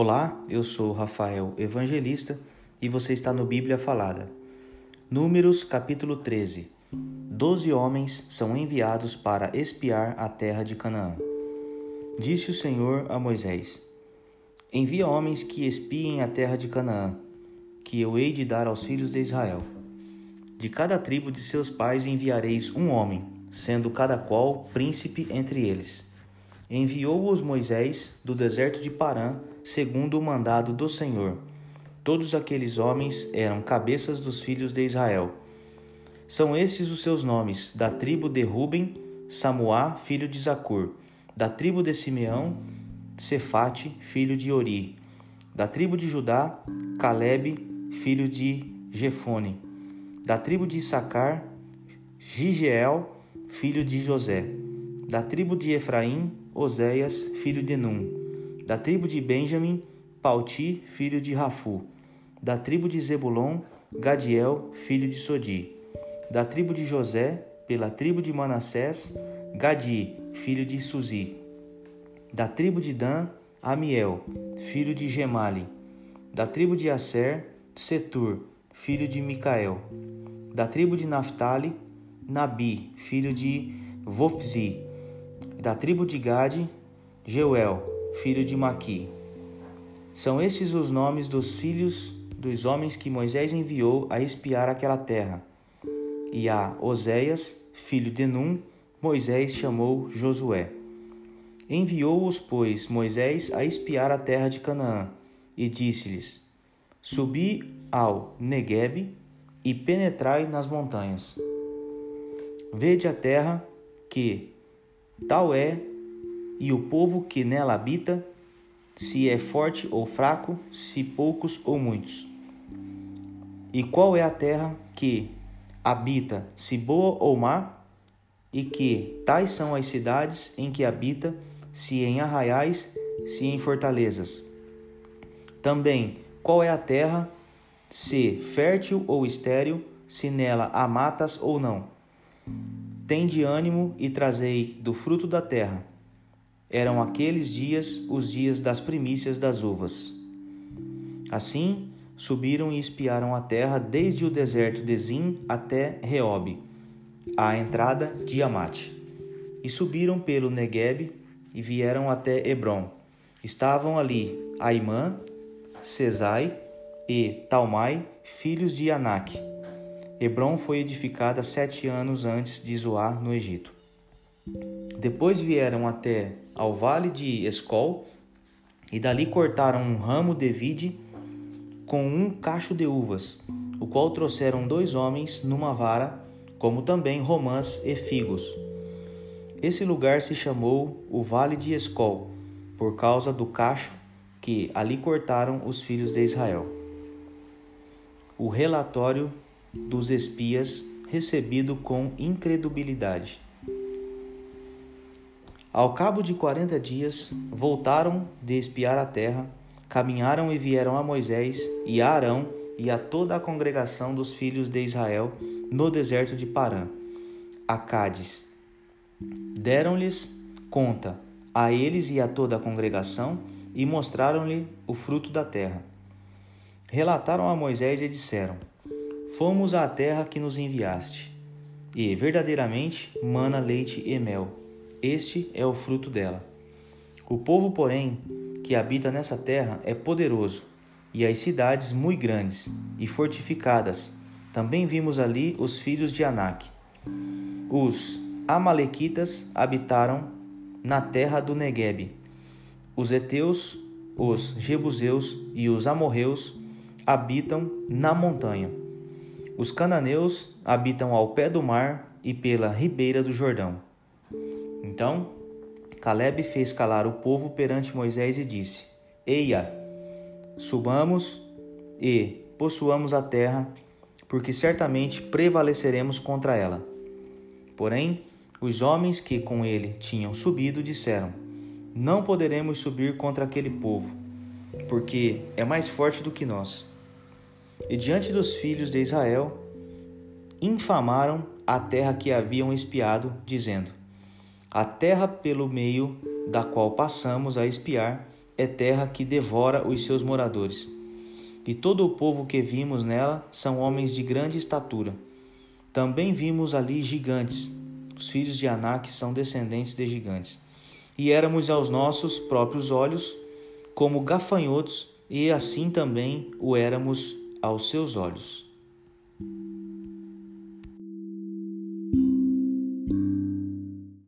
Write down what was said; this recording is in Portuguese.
Olá, eu sou Rafael Evangelista e você está no Bíblia Falada. Números capítulo 13. Doze homens são enviados para espiar a terra de Canaã. Disse o Senhor a Moisés: Envia homens que espiem a terra de Canaã, que eu hei de dar aos filhos de Israel. De cada tribo de seus pais enviareis um homem, sendo cada qual príncipe entre eles. Enviou-os Moisés do deserto de Parã, segundo o mandado do Senhor. Todos aqueles homens eram cabeças dos filhos de Israel. São estes os seus nomes: da tribo de Ruben, Samuá, filho de Zacur; da tribo de Simeão, Cefate, filho de Ori; da tribo de Judá, Caleb, filho de Jefone; da tribo de Issacar, Gigeel, filho de José; da tribo de Efraim, Oséias, filho de Num; da tribo de Benjamim, Pauti, filho de Rafu; da tribo de Zebulon, Gadiel, filho de Sodi; da tribo de José, pela tribo de Manassés, Gadi, filho de Suzi; da tribo de Dan, Amiel, filho de Gemali; da tribo de Aser, Setur, filho de Micael; da tribo de Naphtali, Nabi, filho de Vofzi; da tribo de Gade, Jeuel, filho de Maqui. São esses os nomes dos filhos dos homens que Moisés enviou a espiar aquela terra. E a Oséias, filho de Num, Moisés chamou Josué. Enviou-os, pois, Moisés a espiar a terra de Canaã, e disse-lhes: Subi ao Neguebe e penetrai nas montanhas. Vede a terra que Tal é, e o povo que nela habita, se é forte ou fraco, se poucos ou muitos. E qual é a terra que habita, se boa ou má, e que tais são as cidades em que habita, se em arraiais, se em fortalezas. Também, qual é a terra, se fértil ou estéril, se nela há matas ou não Tende ânimo e trazei do fruto da terra. Eram aqueles dias os dias das primícias das uvas. Assim, subiram e espiaram a terra desde o deserto de Zim até Reob, à entrada de Amate. E subiram pelo Negueb e vieram até Hebron. Estavam ali Aimã, Cesai e Talmai, filhos de Anak Hebron foi edificada sete anos antes de Zoar, no Egito. Depois vieram até ao vale de Escol e dali cortaram um ramo de vide com um cacho de uvas, o qual trouxeram dois homens numa vara, como também romãs e figos. Esse lugar se chamou o Vale de Escol, por causa do cacho que ali cortaram os filhos de Israel. O relatório dos espias recebido com incredulidade. Ao cabo de quarenta dias, voltaram de espiar a terra, caminharam e vieram a Moisés e a Arão e a toda a congregação dos filhos de Israel no deserto de Parã, a Cádiz. Deram-lhes conta a eles e a toda a congregação e mostraram-lhe o fruto da terra. Relataram a Moisés e disseram: Fomos à terra que nos enviaste, e verdadeiramente mana leite e mel. Este é o fruto dela. O povo, porém, que habita nessa terra é poderoso, e as cidades muito grandes e fortificadas. Também vimos ali os filhos de Anak. Os Amalequitas habitaram na terra do Negueb. Os Eteus, os Jebuseus e os Amorreus habitam na montanha. Os cananeus habitam ao pé do mar e pela ribeira do Jordão. Então, Caleb fez calar o povo perante Moisés e disse: Eia, subamos e possuamos a terra, porque certamente prevaleceremos contra ela. Porém, os homens que com ele tinham subido disseram: Não poderemos subir contra aquele povo, porque é mais forte do que nós e diante dos filhos de Israel infamaram a terra que haviam espiado, dizendo: A terra pelo meio da qual passamos a espiar é terra que devora os seus moradores. E todo o povo que vimos nela são homens de grande estatura. Também vimos ali gigantes. Os filhos de Anak são descendentes de gigantes. E éramos aos nossos próprios olhos como gafanhotos, e assim também o éramos aos seus olhos.